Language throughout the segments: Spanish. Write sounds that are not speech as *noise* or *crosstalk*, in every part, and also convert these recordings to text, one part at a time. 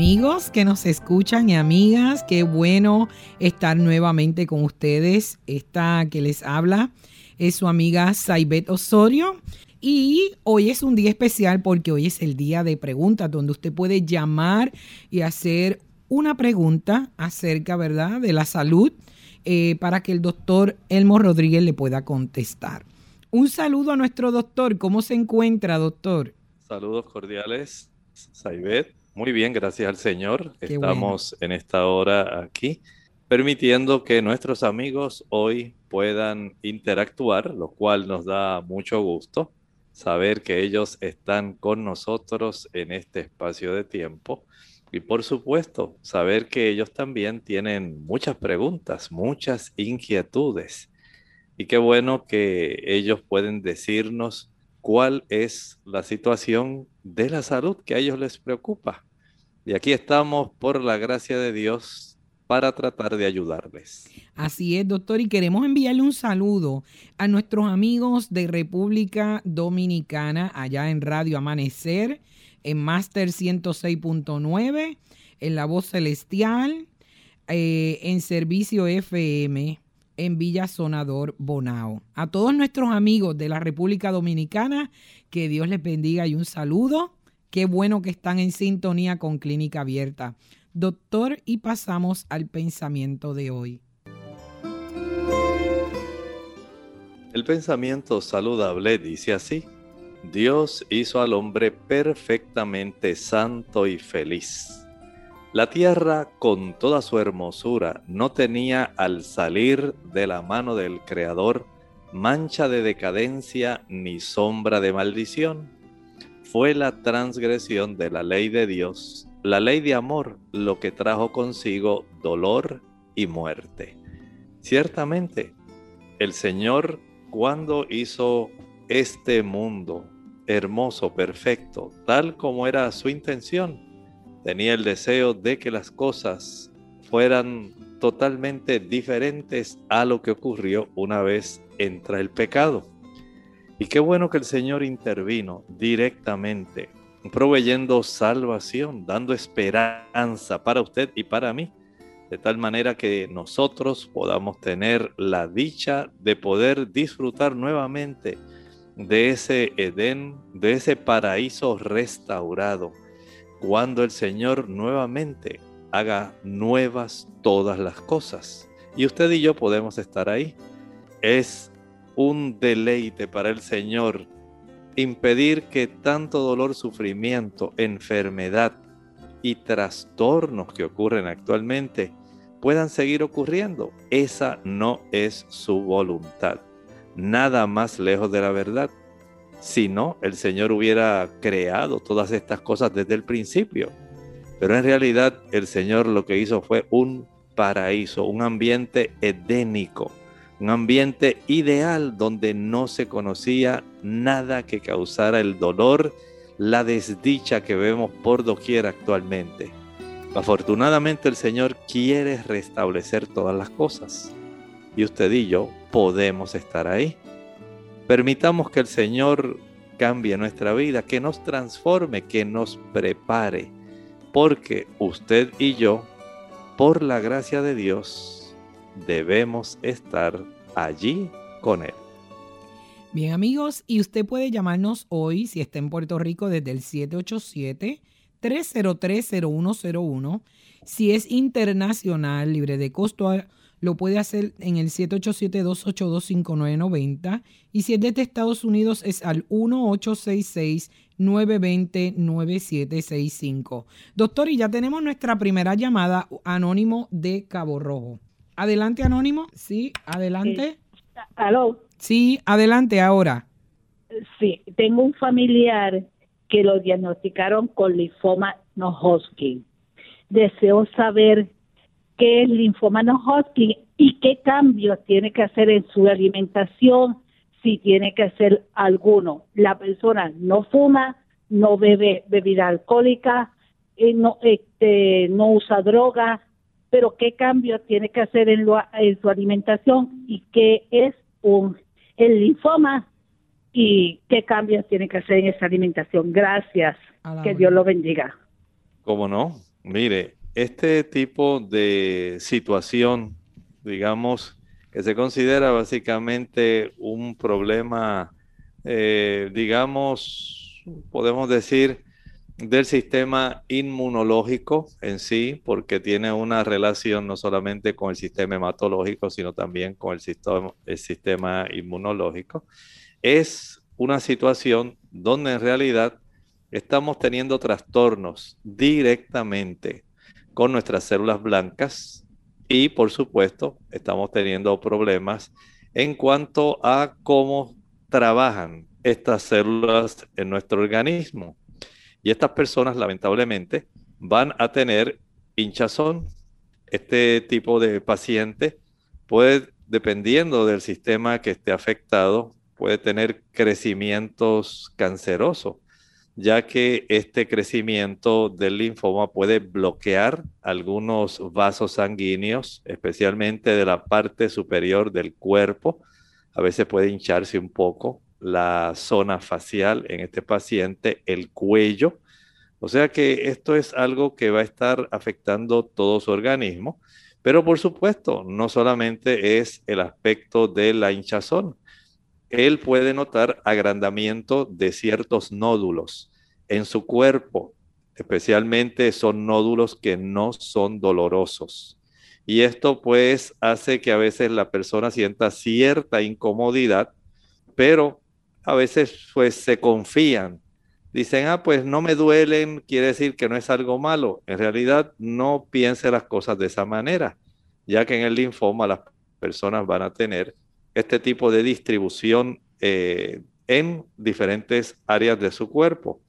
Amigos que nos escuchan y amigas, qué bueno estar nuevamente con ustedes. Esta que les habla es su amiga Saibet Osorio. Y hoy es un día especial porque hoy es el día de preguntas donde usted puede llamar y hacer una pregunta acerca, ¿verdad?, de la salud eh, para que el doctor Elmo Rodríguez le pueda contestar. Un saludo a nuestro doctor. ¿Cómo se encuentra, doctor? Saludos cordiales, Saibet. Muy bien, gracias al Señor. Estamos en esta hora aquí, permitiendo que nuestros amigos hoy puedan interactuar, lo cual nos da mucho gusto saber que ellos están con nosotros en este espacio de tiempo. Y por supuesto, saber que ellos también tienen muchas preguntas, muchas inquietudes. Y qué bueno que ellos pueden decirnos cuál es la situación de la salud que a ellos les preocupa. Y aquí estamos por la gracia de Dios para tratar de ayudarles. Así es, doctor, y queremos enviarle un saludo a nuestros amigos de República Dominicana, allá en Radio Amanecer, en Master 106.9, en La Voz Celestial, eh, en Servicio FM, en Villa Sonador Bonao. A todos nuestros amigos de la República Dominicana, que Dios les bendiga y un saludo. Qué bueno que están en sintonía con Clínica Abierta. Doctor, y pasamos al pensamiento de hoy. El pensamiento saludable dice así. Dios hizo al hombre perfectamente santo y feliz. La tierra con toda su hermosura no tenía al salir de la mano del Creador mancha de decadencia ni sombra de maldición. Fue la transgresión de la ley de Dios, la ley de amor, lo que trajo consigo dolor y muerte. Ciertamente, el Señor cuando hizo este mundo hermoso, perfecto, tal como era su intención, tenía el deseo de que las cosas fueran totalmente diferentes a lo que ocurrió una vez entra el pecado. Y qué bueno que el Señor intervino directamente, proveyendo salvación, dando esperanza para usted y para mí, de tal manera que nosotros podamos tener la dicha de poder disfrutar nuevamente de ese Edén, de ese paraíso restaurado cuando el Señor nuevamente haga nuevas todas las cosas. Y usted y yo podemos estar ahí. Es un deleite para el Señor impedir que tanto dolor, sufrimiento, enfermedad y trastornos que ocurren actualmente puedan seguir ocurriendo. Esa no es su voluntad. Nada más lejos de la verdad. Si no, el Señor hubiera creado todas estas cosas desde el principio. Pero en realidad el Señor lo que hizo fue un paraíso, un ambiente edénico, un ambiente ideal donde no se conocía nada que causara el dolor, la desdicha que vemos por doquier actualmente. Afortunadamente el Señor quiere restablecer todas las cosas y usted y yo podemos estar ahí. Permitamos que el Señor cambie nuestra vida, que nos transforme, que nos prepare, porque usted y yo, por la gracia de Dios, debemos estar allí con Él. Bien amigos, y usted puede llamarnos hoy si está en Puerto Rico desde el 787-303-0101. Si es internacional, libre de costo lo puede hacer en el 787-282-5990 y si es desde Estados Unidos es al 1866-920-9765. Doctor, y ya tenemos nuestra primera llamada anónimo de Cabo Rojo. Adelante, anónimo. Sí, adelante. ¿Aló? Sí, adelante ahora. Sí, tengo un familiar que lo diagnosticaron con linfoma no Hodgkin. Deseo saber qué es linfoma no Hodgkin y qué cambios tiene que hacer en su alimentación, si tiene que hacer alguno. La persona no fuma, no bebe bebida alcohólica, eh, no, este, no usa droga, pero qué cambios tiene que hacer en, en su alimentación y qué es un el linfoma y qué cambios tiene que hacer en esa alimentación. Gracias. Que Dios lo bendiga. ¿Cómo no? Mire, este tipo de situación, digamos, que se considera básicamente un problema, eh, digamos, podemos decir, del sistema inmunológico en sí, porque tiene una relación no solamente con el sistema hematológico, sino también con el sistema, el sistema inmunológico. Es una situación donde en realidad estamos teniendo trastornos directamente con nuestras células blancas y por supuesto estamos teniendo problemas en cuanto a cómo trabajan estas células en nuestro organismo. Y estas personas lamentablemente van a tener hinchazón. Este tipo de paciente puede, dependiendo del sistema que esté afectado, puede tener crecimientos cancerosos, ya que este crecimiento del linfoma puede bloquear algunos vasos sanguíneos, especialmente de la parte superior del cuerpo. A veces puede hincharse un poco la zona facial en este paciente, el cuello. O sea que esto es algo que va a estar afectando todo su organismo. Pero por supuesto, no solamente es el aspecto de la hinchazón, él puede notar agrandamiento de ciertos nódulos en su cuerpo, especialmente son nódulos que no son dolorosos. Y esto pues hace que a veces la persona sienta cierta incomodidad, pero a veces pues se confían. Dicen, ah, pues no me duelen, quiere decir que no es algo malo. En realidad no piense las cosas de esa manera, ya que en el linfoma las personas van a tener este tipo de distribución eh, en diferentes áreas de su cuerpo.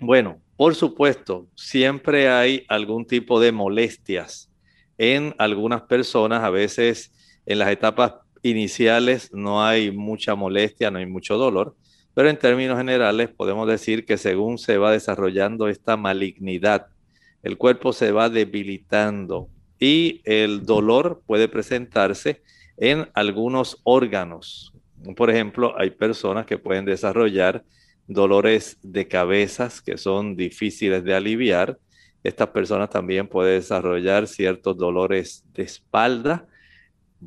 Bueno, por supuesto, siempre hay algún tipo de molestias en algunas personas. A veces en las etapas iniciales no hay mucha molestia, no hay mucho dolor, pero en términos generales podemos decir que según se va desarrollando esta malignidad, el cuerpo se va debilitando y el dolor puede presentarse en algunos órganos. Por ejemplo, hay personas que pueden desarrollar dolores de cabezas que son difíciles de aliviar. Estas personas también pueden desarrollar ciertos dolores de espalda.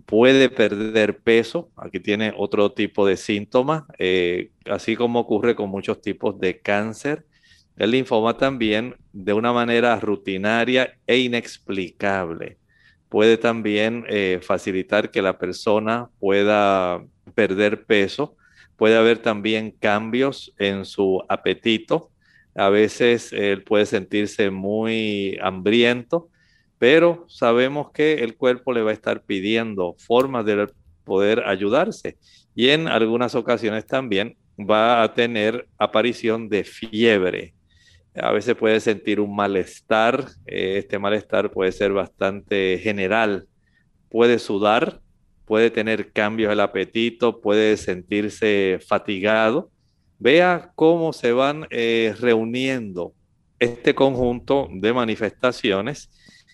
Puede perder peso. Aquí tiene otro tipo de síntoma, eh, así como ocurre con muchos tipos de cáncer. El linfoma también, de una manera rutinaria e inexplicable, puede también eh, facilitar que la persona pueda perder peso. Puede haber también cambios en su apetito. A veces él puede sentirse muy hambriento, pero sabemos que el cuerpo le va a estar pidiendo formas de poder ayudarse. Y en algunas ocasiones también va a tener aparición de fiebre a veces puede sentir un malestar, eh, este malestar puede ser bastante general, puede sudar, puede tener cambios del apetito, puede sentirse fatigado. Vea cómo se van eh, reuniendo este conjunto de manifestaciones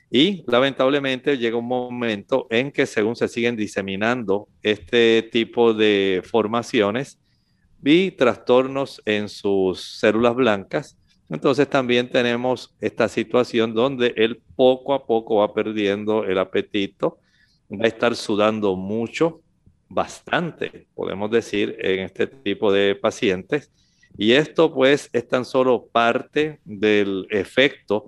y lamentablemente llega un momento en que según se siguen diseminando este tipo de formaciones y trastornos en sus células blancas, entonces también tenemos esta situación donde él poco a poco va perdiendo el apetito, va a estar sudando mucho, bastante, podemos decir, en este tipo de pacientes. Y esto pues es tan solo parte del efecto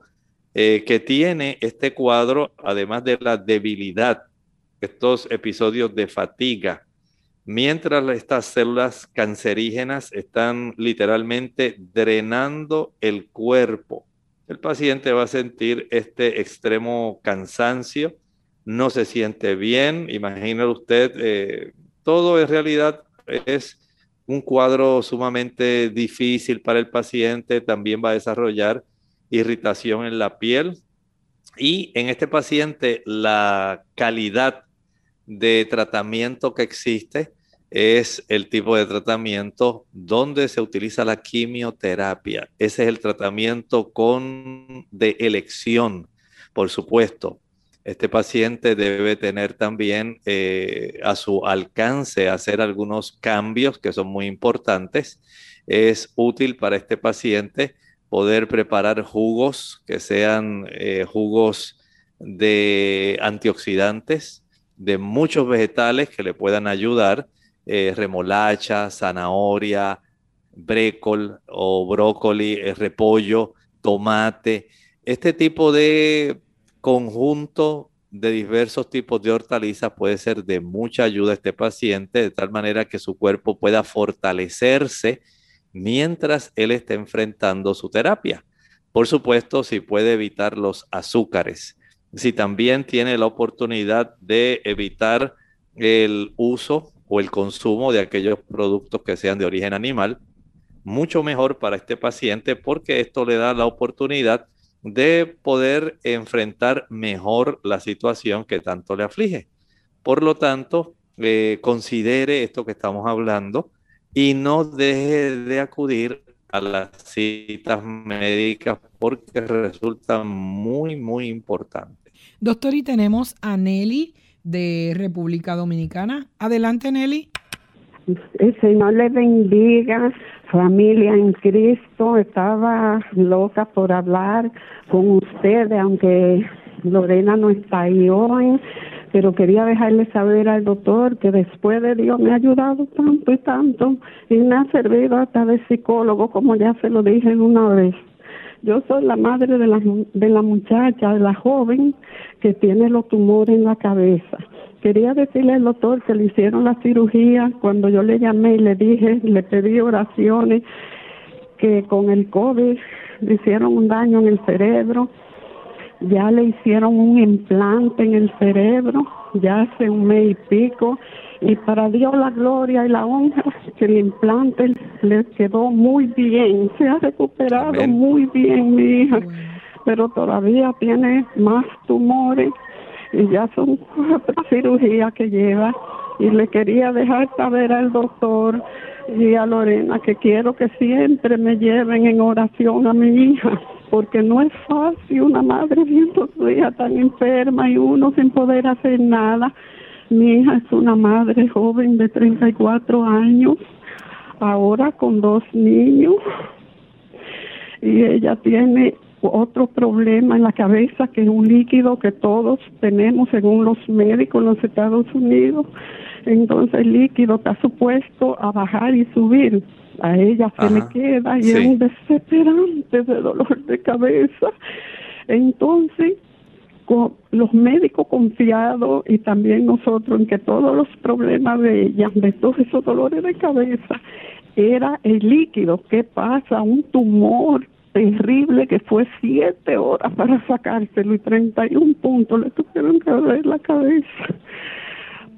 eh, que tiene este cuadro, además de la debilidad estos episodios de fatiga, mientras estas células cancerígenas están literalmente drenando el cuerpo. El paciente va a sentir este extremo cansancio, no se siente bien, imagínese usted, eh, todo en realidad es un cuadro sumamente difícil para el paciente, también va a desarrollar irritación en la piel y en este paciente la calidad de tratamiento que existe es el tipo de tratamiento donde se utiliza la quimioterapia. Ese es el tratamiento con de elección, por supuesto. Este paciente debe tener también eh, a su alcance hacer algunos cambios que son muy importantes. Es útil para este paciente poder preparar jugos que sean eh, jugos de antioxidantes, de muchos vegetales que le puedan ayudar, eh, remolacha, zanahoria, brécol o brócoli, eh, repollo, tomate, este tipo de conjunto de diversos tipos de hortalizas puede ser de mucha ayuda a este paciente, de tal manera que su cuerpo pueda fortalecerse mientras él está enfrentando su terapia. Por supuesto, si puede evitar los azúcares, si también tiene la oportunidad de evitar el uso o el consumo de aquellos productos que sean de origen animal, mucho mejor para este paciente porque esto le da la oportunidad de poder enfrentar mejor la situación que tanto le aflige. Por lo tanto, eh, considere esto que estamos hablando y no deje de acudir a las citas médicas porque resulta muy, muy importante. Doctor, y tenemos a Nelly de República Dominicana. Adelante, Nelly. El Señor le bendiga, familia en Cristo. Estaba loca por hablar con ustedes, aunque Lorena no está ahí hoy pero quería dejarle saber al doctor que después de Dios me ha ayudado tanto y tanto y me ha servido hasta de psicólogo, como ya se lo dije una vez. Yo soy la madre de la, de la muchacha, de la joven que tiene los tumores en la cabeza. Quería decirle al doctor que le hicieron la cirugía. Cuando yo le llamé y le dije, le pedí oraciones, que con el COVID le hicieron un daño en el cerebro. Ya le hicieron un implante en el cerebro, ya hace un mes y pico, y para Dios la gloria y la honra, que el implante le quedó muy bien, se ha recuperado muy bien mi hija, pero todavía tiene más tumores y ya son cuatro *laughs* cirugías que lleva y le quería dejar saber al doctor y a Lorena que quiero que siempre me lleven en oración a mi hija porque no es fácil una madre viendo su hija tan enferma y uno sin poder hacer nada. Mi hija es una madre joven de 34 años, ahora con dos niños, y ella tiene otro problema en la cabeza que es un líquido que todos tenemos según los médicos en los Estados Unidos. Entonces el líquido está supuesto a bajar y subir a ella se le queda y es un desesperante de dolor de cabeza. Entonces, con los médicos confiados y también nosotros en que todos los problemas de ella, de todos esos dolores de cabeza, era el líquido. ¿Qué pasa? Un tumor terrible que fue siete horas para sacárselo y 31 puntos le tuvieron que ver la cabeza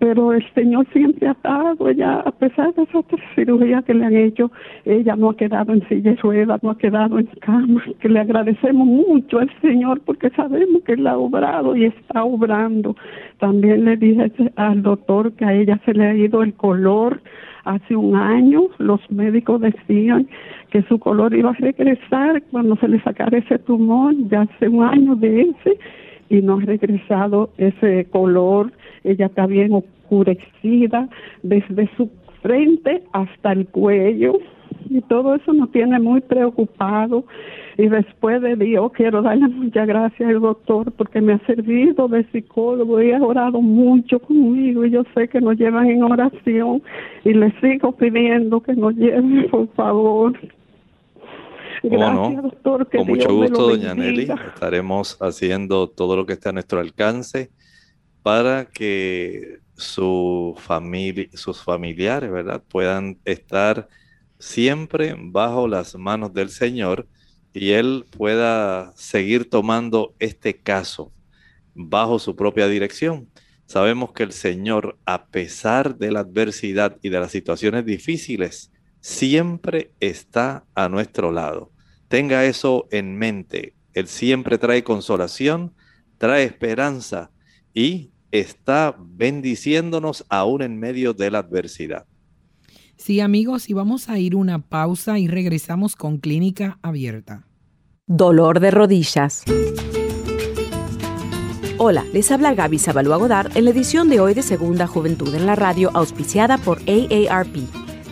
pero el Señor siempre ha estado, ella, a pesar de esas cirugías que le han hecho, ella no ha quedado en silla de ruedas, no ha quedado en cama, que le agradecemos mucho al Señor porque sabemos que Él ha obrado y está obrando. También le dije al doctor que a ella se le ha ido el color hace un año, los médicos decían que su color iba a regresar cuando se le sacara ese tumor, ya hace un año de ese, y no ha regresado ese color. Ella está bien oscurecida desde su frente hasta el cuello y todo eso nos tiene muy preocupado. Y después de Dios quiero darle muchas gracias al doctor porque me ha servido de psicólogo y ha orado mucho conmigo y yo sé que nos llevan en oración y le sigo pidiendo que nos lleven por favor Gracias, doctor. Con mucho gusto, doña Nelly. Estaremos haciendo todo lo que esté a nuestro alcance para que su familia, sus familiares, ¿verdad? Puedan estar siempre bajo las manos del Señor y Él pueda seguir tomando este caso bajo su propia dirección. Sabemos que el Señor, a pesar de la adversidad y de las situaciones difíciles, siempre está a nuestro lado. Tenga eso en mente. Él siempre trae consolación, trae esperanza y está bendiciéndonos aún en medio de la adversidad. Sí, amigos, y vamos a ir una pausa y regresamos con Clínica Abierta. Dolor de rodillas. Hola, les habla Gaby Zabalúa Godard en la edición de hoy de Segunda Juventud en la Radio, auspiciada por AARP.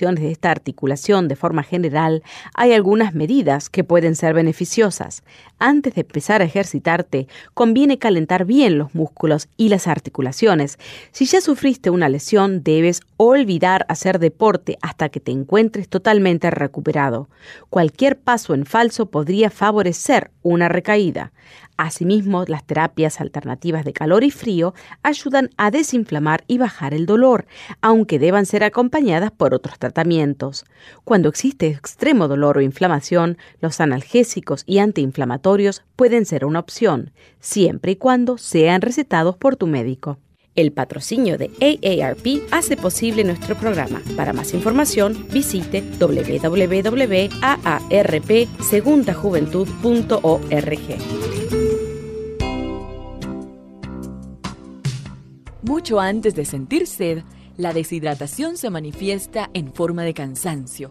de esta articulación de forma general, hay algunas medidas que pueden ser beneficiosas. Antes de empezar a ejercitarte, conviene calentar bien los músculos y las articulaciones. Si ya sufriste una lesión, debes olvidar hacer deporte hasta que te encuentres totalmente recuperado. Cualquier paso en falso podría favorecer una recaída. Asimismo, las terapias alternativas de calor y frío ayudan a desinflamar y bajar el dolor, aunque deban ser acompañadas por otros tratamientos. Cuando existe extremo dolor o inflamación, los analgésicos y antiinflamatorios pueden ser una opción, siempre y cuando sean recetados por tu médico. El patrocinio de AARP hace posible nuestro programa. Para más información, visite www.aarpsegundajuventud.org. Mucho antes de sentir sed, la deshidratación se manifiesta en forma de cansancio.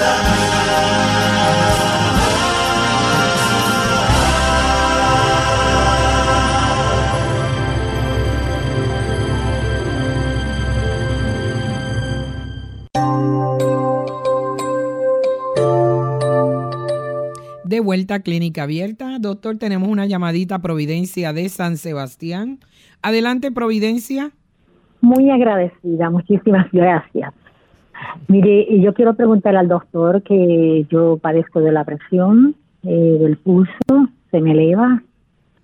Vuelta a Clínica Abierta. Doctor, tenemos una llamadita Providencia de San Sebastián. Adelante, Providencia. Muy agradecida, muchísimas *laughs* gracias. Mire, yo quiero preguntar al doctor que yo padezco de la presión, eh, del pulso, se me eleva.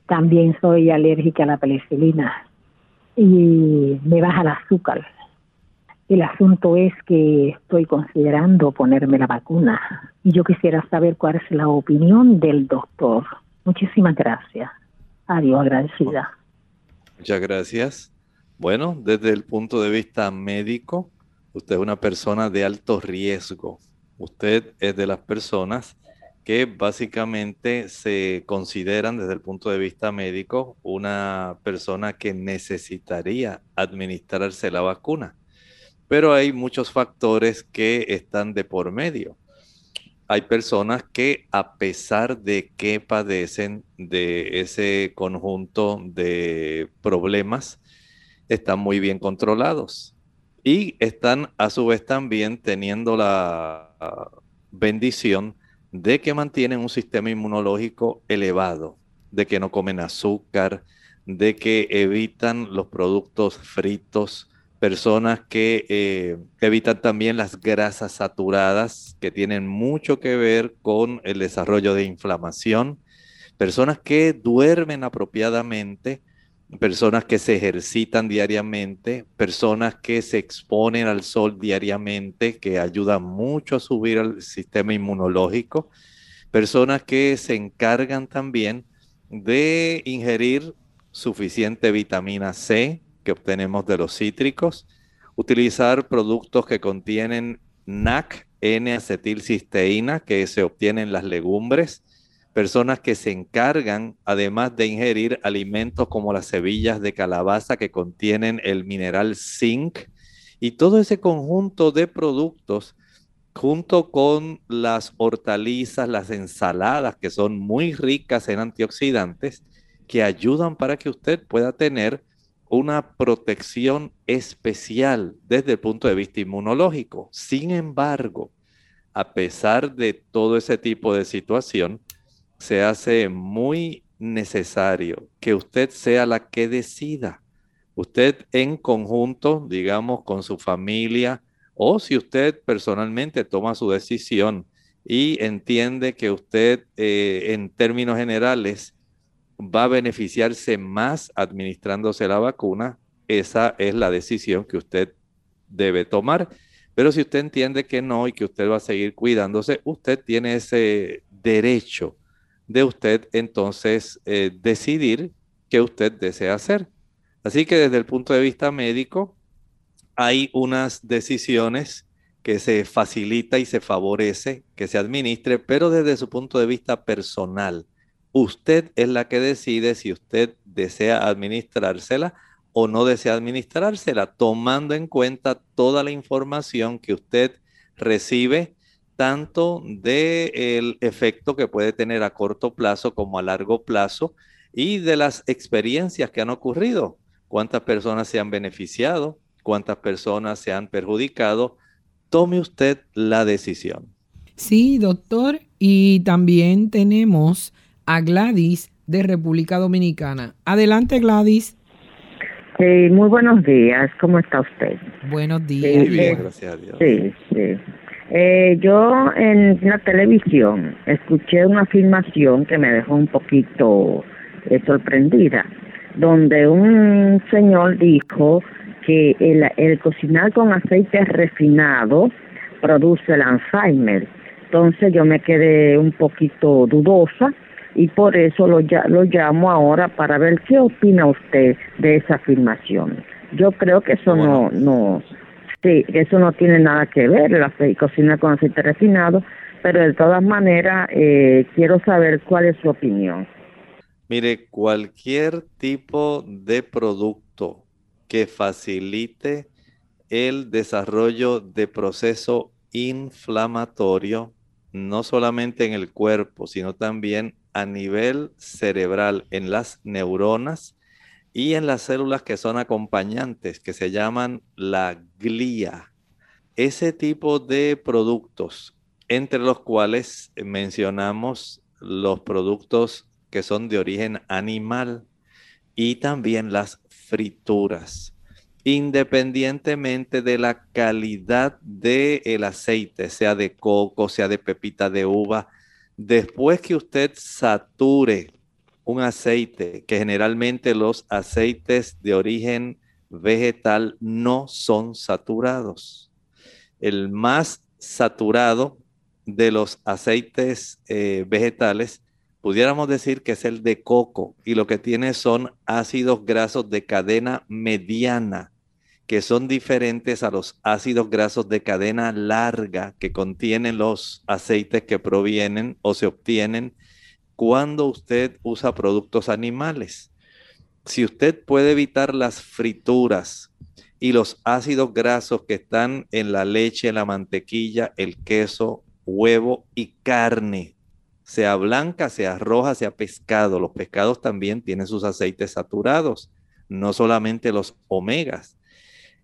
También soy alérgica a la penicilina y me baja el azúcar. El asunto es que estoy considerando ponerme la vacuna y yo quisiera saber cuál es la opinión del doctor. Muchísimas gracias. Adiós, agradecida. Muchas gracias. Bueno, desde el punto de vista médico, Usted es una persona de alto riesgo. Usted es de las personas que básicamente se consideran desde el punto de vista médico una persona que necesitaría administrarse la vacuna. Pero hay muchos factores que están de por medio. Hay personas que a pesar de que padecen de ese conjunto de problemas, están muy bien controlados y están a su vez también teniendo la bendición de que mantienen un sistema inmunológico elevado, de que no comen azúcar, de que evitan los productos fritos, personas que eh, evitan también las grasas saturadas, que tienen mucho que ver con el desarrollo de inflamación, personas que duermen apropiadamente, personas que se ejercitan diariamente, personas que se exponen al sol diariamente, que ayudan mucho a subir al sistema inmunológico, personas que se encargan también de ingerir suficiente vitamina C que obtenemos de los cítricos, utilizar productos que contienen NAC, N-acetilcisteína, que se obtiene en las legumbres, personas que se encargan, además de ingerir alimentos como las semillas de calabaza que contienen el mineral zinc, y todo ese conjunto de productos, junto con las hortalizas, las ensaladas, que son muy ricas en antioxidantes, que ayudan para que usted pueda tener una protección especial desde el punto de vista inmunológico. Sin embargo, a pesar de todo ese tipo de situación, se hace muy necesario que usted sea la que decida. Usted en conjunto, digamos, con su familia, o si usted personalmente toma su decisión y entiende que usted eh, en términos generales va a beneficiarse más administrándose la vacuna, esa es la decisión que usted debe tomar. Pero si usted entiende que no y que usted va a seguir cuidándose, usted tiene ese derecho de usted entonces eh, decidir qué usted desea hacer. Así que desde el punto de vista médico, hay unas decisiones que se facilita y se favorece que se administre, pero desde su punto de vista personal, usted es la que decide si usted desea administrársela o no desea administrársela, tomando en cuenta toda la información que usted recibe tanto del efecto que puede tener a corto plazo como a largo plazo y de las experiencias que han ocurrido. Cuántas personas se han beneficiado, cuántas personas se han perjudicado. Tome usted la decisión. Sí, doctor. Y también tenemos a Gladys de República Dominicana. Adelante, Gladys. muy buenos días. ¿Cómo está usted? Buenos días. bien, gracias a Dios. Sí, sí. Eh, yo en la televisión escuché una afirmación que me dejó un poquito eh, sorprendida, donde un señor dijo que el, el cocinar con aceite refinado produce el Alzheimer. Entonces yo me quedé un poquito dudosa y por eso lo, lo llamo ahora para ver qué opina usted de esa afirmación. Yo creo que eso no, no, Sí, eso no tiene nada que ver, la cocina con aceite refinado, pero de todas maneras eh, quiero saber cuál es su opinión. Mire, cualquier tipo de producto que facilite el desarrollo de proceso inflamatorio, no solamente en el cuerpo, sino también a nivel cerebral, en las neuronas, y en las células que son acompañantes, que se llaman la glía. Ese tipo de productos, entre los cuales mencionamos los productos que son de origen animal y también las frituras, independientemente de la calidad del aceite, sea de coco, sea de pepita de uva, después que usted sature un aceite, que generalmente los aceites de origen vegetal no son saturados. El más saturado de los aceites eh, vegetales, pudiéramos decir que es el de coco y lo que tiene son ácidos grasos de cadena mediana, que son diferentes a los ácidos grasos de cadena larga que contienen los aceites que provienen o se obtienen cuando usted usa productos animales. Si usted puede evitar las frituras y los ácidos grasos que están en la leche, la mantequilla, el queso, huevo y carne, sea blanca, sea roja, sea pescado. Los pescados también tienen sus aceites saturados, no solamente los omegas.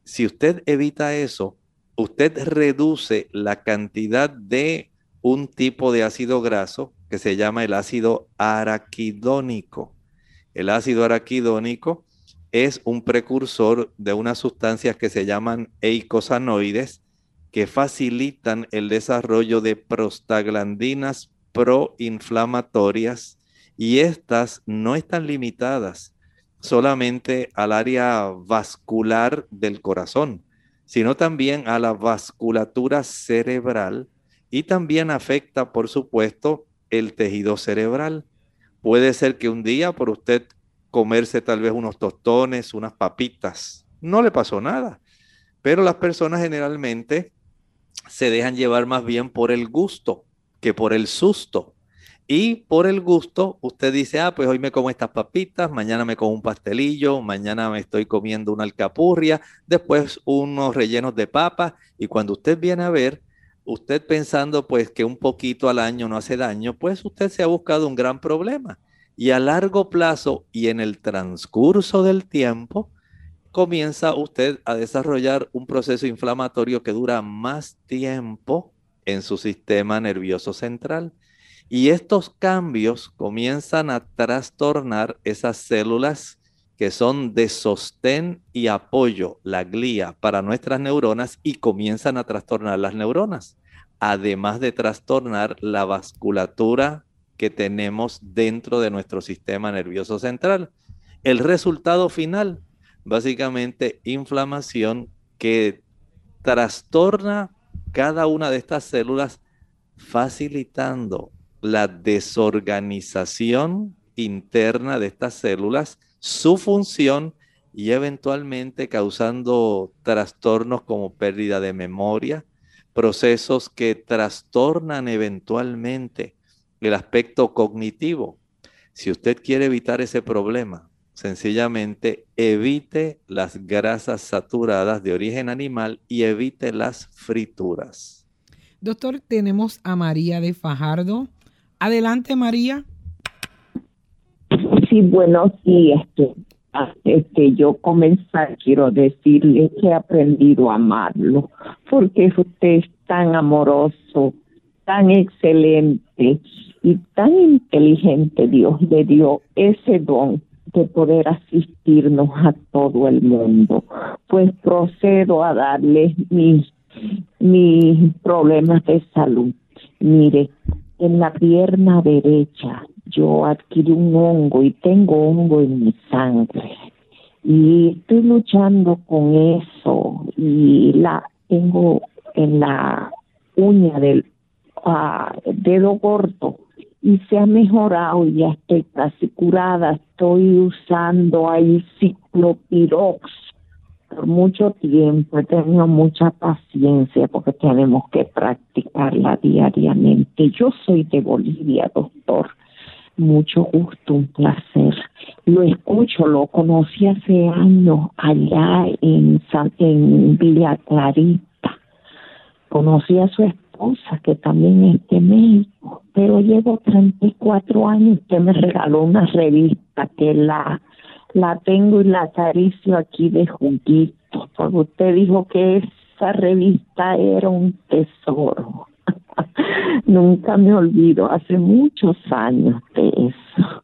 Si usted evita eso, usted reduce la cantidad de un tipo de ácido graso que se llama el ácido araquidónico, El ácido araquidónico es un precursor de unas sustancias que se llaman eicosanoides que facilitan el desarrollo de prostaglandinas proinflamatorias y estas no están limitadas solamente al área vascular del corazón, sino también a la vasculatura cerebral y también afecta, por supuesto, el tejido cerebral. Puede ser que un día por usted comerse tal vez unos tostones, unas papitas, no le pasó nada, pero las personas generalmente se dejan llevar más bien por el gusto que por el susto. Y por el gusto, usted dice, ah, pues hoy me como estas papitas, mañana me como un pastelillo, mañana me estoy comiendo una alcapurria, después unos rellenos de papa, y cuando usted viene a ver, usted pensando pues que un poquito al año no hace daño, pues usted se ha buscado un gran problema. Y a largo plazo y en el transcurso del tiempo, comienza usted a desarrollar un proceso inflamatorio que dura más tiempo en su sistema nervioso central. Y estos cambios comienzan a trastornar esas células que son de sostén y apoyo, la glía, para nuestras neuronas y comienzan a trastornar las neuronas, además de trastornar la vasculatura que tenemos dentro de nuestro sistema nervioso central. El resultado final, básicamente inflamación que trastorna cada una de estas células, facilitando la desorganización interna de estas células, su función y eventualmente causando trastornos como pérdida de memoria, procesos que trastornan eventualmente el aspecto cognitivo. Si usted quiere evitar ese problema, sencillamente evite las grasas saturadas de origen animal y evite las frituras. Doctor, tenemos a María de Fajardo. Adelante, María. Sí, bueno, sí, este, este, yo comenzar, quiero decirle que he aprendido a amarlo, porque usted es tan amoroso, tan excelente y tan inteligente Dios le dio ese don de poder asistirnos a todo el mundo. Pues procedo a darle mis, mis problemas de salud. Mire, en la pierna derecha yo adquirí un hongo y tengo hongo en mi sangre. Y estoy luchando con eso y la tengo en la uña del uh, dedo corto y se ha mejorado y ya estoy casi curada. Estoy usando ahí ciclopirox por mucho tiempo. He tenido mucha paciencia porque tenemos que practicarla diariamente. Yo soy de Bolivia, doctor. Mucho gusto, un placer. Lo escucho, lo conocí hace años allá en, en Villa Clarita. Conocí a su esposa que también es de México, pero llevo 34 años. Usted me regaló una revista que la, la tengo y la acaricio aquí de juguito, porque usted dijo que esa revista era un tesoro. *laughs* Nunca me olvido, hace muchos años de eso.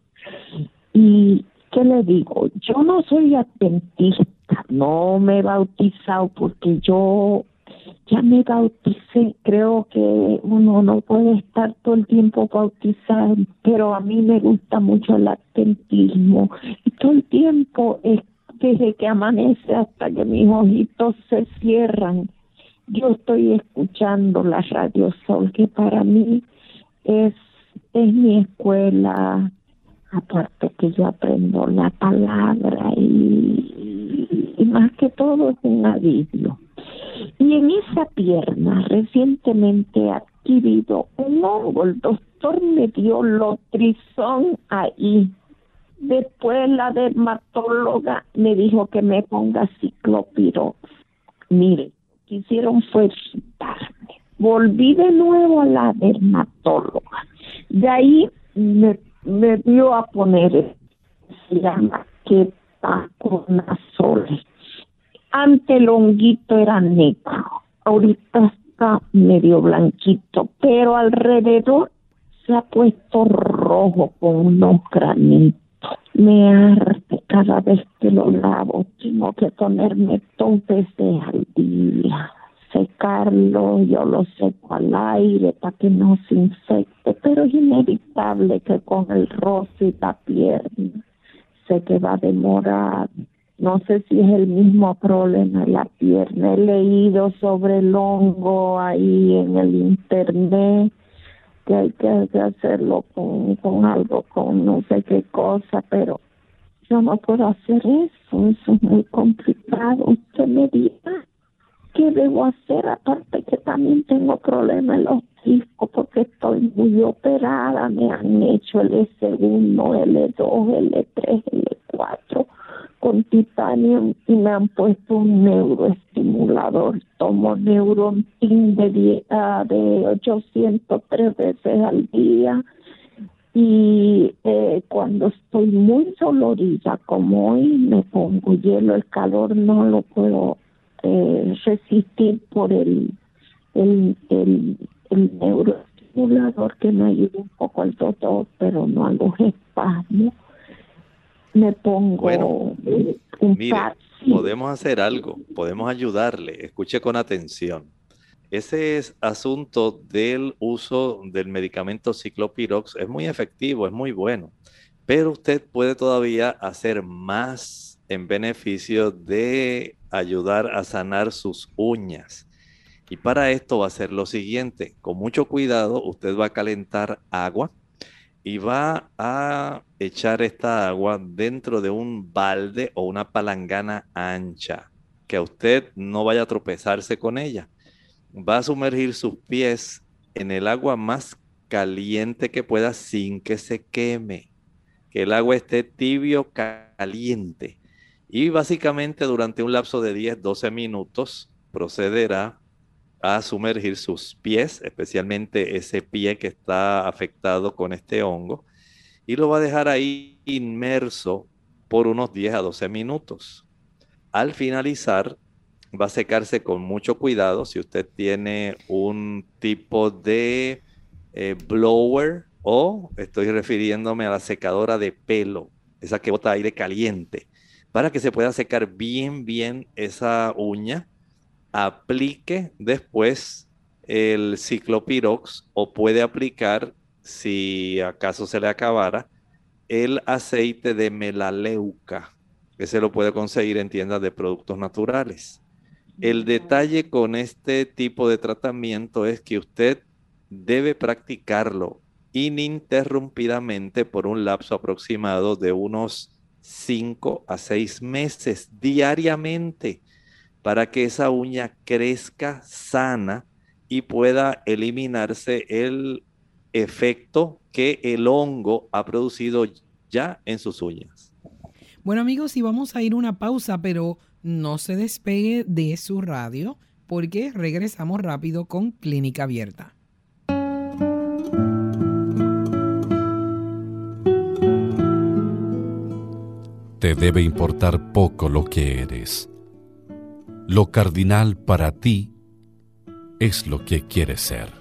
Y, ¿qué le digo? Yo no soy adventista, no me he bautizado porque yo ya me bauticé, creo que uno no puede estar todo el tiempo bautizado, pero a mí me gusta mucho el adventismo. Y todo el tiempo desde que amanece hasta que mis ojitos se cierran, yo estoy escuchando la Radio Sol, que para mí es, es mi escuela, aparte que yo aprendo la palabra y, y más que todo es un alivio y en esa pierna recientemente adquirido un hongo. El doctor me dio lotrizón ahí. Después la dermatóloga me dijo que me ponga ciclopirox. Mire, quisieron fue Volví de nuevo a la dermatóloga. De ahí me, me dio a poner, se llama ketoconazole ante el honguito era negro, ahorita está medio blanquito, pero alrededor se ha puesto rojo con unos granitos. me arde cada vez que lo lavo. Tengo que ponerme dos veces al día, secarlo, yo lo seco al aire para que no se infecte, pero es inevitable que con el rostro y la pierna sé que va a demorar. No sé si es el mismo problema en la pierna. He leído sobre el hongo ahí en el internet que hay que, hacerlo con, con algo, con no sé qué cosa, pero yo no puedo hacer eso, eso es muy complicado. Usted me diga qué debo hacer, aparte que también tengo problemas en los discos porque estoy muy operada, me han hecho el S1, L2, L3, L4 con titanio y me han puesto un neuroestimulador. Tomo neurontin de, uh, de 803 veces al día y eh, cuando estoy muy dolorida como hoy me pongo hielo, el calor no lo puedo eh, resistir por el, el, el, el neuroestimulador que me ayuda un poco al dolor, pero no a los espasmos me pongo bueno, mire, podemos hacer algo, podemos ayudarle. Escuche con atención. Ese es asunto del uso del medicamento ciclopirox es muy efectivo, es muy bueno, pero usted puede todavía hacer más en beneficio de ayudar a sanar sus uñas. Y para esto va a ser lo siguiente, con mucho cuidado usted va a calentar agua y va a echar esta agua dentro de un balde o una palangana ancha, que a usted no vaya a tropezarse con ella. Va a sumergir sus pies en el agua más caliente que pueda sin que se queme, que el agua esté tibio caliente. Y básicamente durante un lapso de 10-12 minutos procederá a sumergir sus pies, especialmente ese pie que está afectado con este hongo, y lo va a dejar ahí inmerso por unos 10 a 12 minutos. Al finalizar, va a secarse con mucho cuidado. Si usted tiene un tipo de eh, blower o estoy refiriéndome a la secadora de pelo, esa que bota aire caliente, para que se pueda secar bien, bien esa uña aplique después el ciclopirox o puede aplicar, si acaso se le acabara, el aceite de melaleuca, que se lo puede conseguir en tiendas de productos naturales. El detalle con este tipo de tratamiento es que usted debe practicarlo ininterrumpidamente por un lapso aproximado de unos 5 a 6 meses diariamente para que esa uña crezca sana y pueda eliminarse el efecto que el hongo ha producido ya en sus uñas. Bueno amigos, y vamos a ir una pausa, pero no se despegue de su radio porque regresamos rápido con Clínica Abierta. Te debe importar poco lo que eres lo cardinal para ti es lo que quieres ser.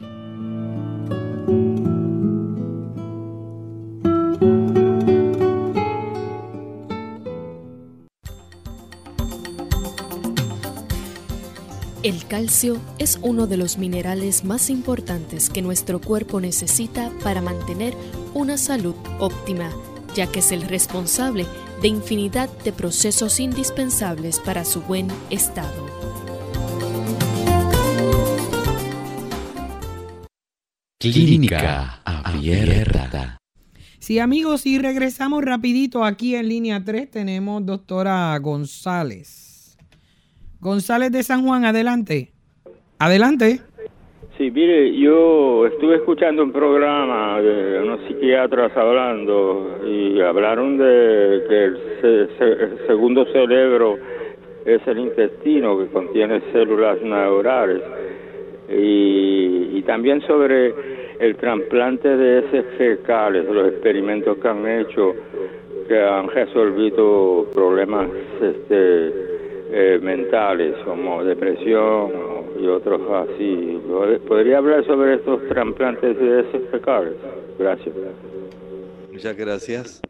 El calcio es uno de los minerales más importantes que nuestro cuerpo necesita para mantener una salud óptima, ya que es el responsable de infinidad de procesos indispensables para su buen estado. Clínica Abierta. Sí, amigos, y regresamos rapidito aquí en línea 3 tenemos doctora González. González de San Juan, adelante. Adelante. Sí, mire, yo estuve escuchando un programa de unos psiquiatras hablando y hablaron de que el, segundo cerebro es el intestino que contiene células neurales y, también sobre el trasplante de heces fecales, los experimentos que han hecho que han resolvido problemas este, eh, mentales como depresión y otros así. ¿Podría hablar sobre estos trasplantes de heces fecales? Gracias. Muchas gracias.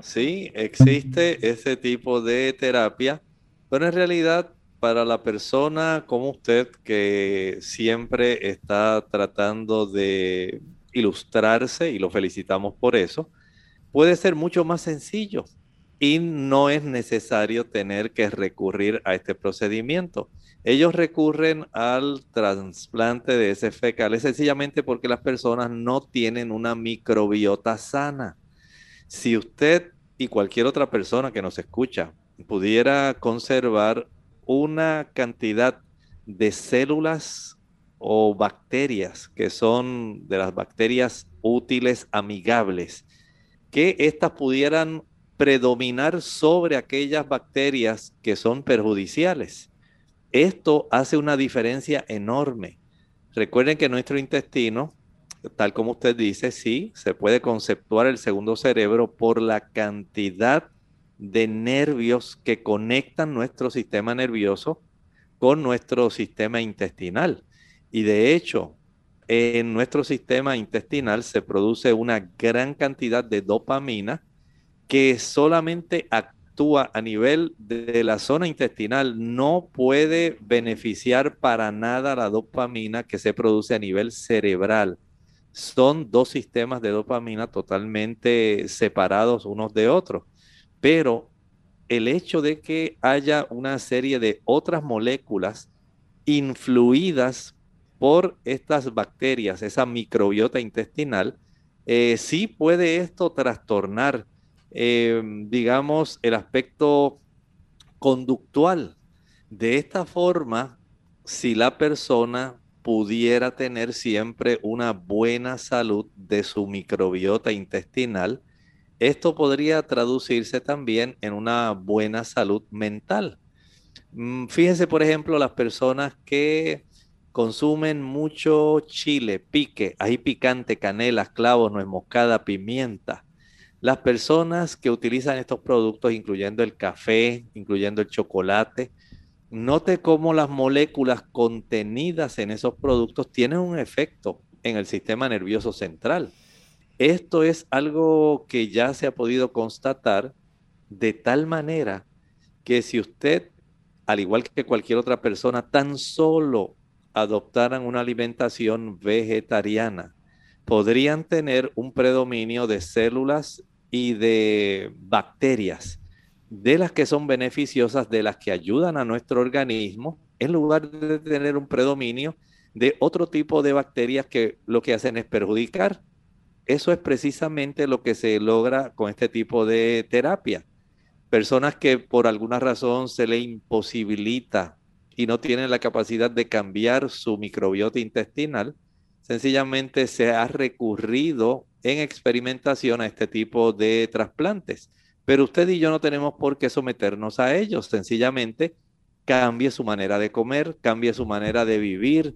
Sí, existe ese tipo de terapia, pero en realidad para la persona como usted que siempre está tratando de ilustrarse, y lo felicitamos por eso, puede ser mucho más sencillo y no es necesario tener que recurrir a este procedimiento. Ellos recurren al trasplante de ese fecal sencillamente porque las personas no tienen una microbiota sana. Si usted y cualquier otra persona que nos escucha pudiera conservar una cantidad de células o bacterias que son de las bacterias útiles amigables, que éstas pudieran predominar sobre aquellas bacterias que son perjudiciales. Esto hace una diferencia enorme. Recuerden que nuestro intestino, tal como usted dice, sí, se puede conceptuar el segundo cerebro por la cantidad de nervios que conectan nuestro sistema nervioso con nuestro sistema intestinal. Y de hecho, en nuestro sistema intestinal se produce una gran cantidad de dopamina que solamente actúa a nivel de la zona intestinal, no puede beneficiar para nada la dopamina que se produce a nivel cerebral. Son dos sistemas de dopamina totalmente separados unos de otros, pero el hecho de que haya una serie de otras moléculas influidas por estas bacterias, esa microbiota intestinal, eh, sí puede esto trastornar Em, digamos, el aspecto conductual. De esta forma, si la persona pudiera tener siempre una buena salud de su microbiota intestinal, esto podría traducirse también en una buena salud mental. Mm, fíjense, por ejemplo, las personas que consumen mucho chile, pique, ají picante, canela, clavos, nuez moscada, pimienta. Las personas que utilizan estos productos, incluyendo el café, incluyendo el chocolate, note cómo las moléculas contenidas en esos productos tienen un efecto en el sistema nervioso central. Esto es algo que ya se ha podido constatar de tal manera que si usted, al igual que cualquier otra persona, tan solo adoptaran una alimentación vegetariana, podrían tener un predominio de células y de bacterias, de las que son beneficiosas, de las que ayudan a nuestro organismo, en lugar de tener un predominio de otro tipo de bacterias que lo que hacen es perjudicar. Eso es precisamente lo que se logra con este tipo de terapia. Personas que por alguna razón se le imposibilita y no tienen la capacidad de cambiar su microbiota intestinal, sencillamente se ha recurrido en experimentación a este tipo de trasplantes. Pero usted y yo no tenemos por qué someternos a ellos. Sencillamente cambie su manera de comer, cambie su manera de vivir,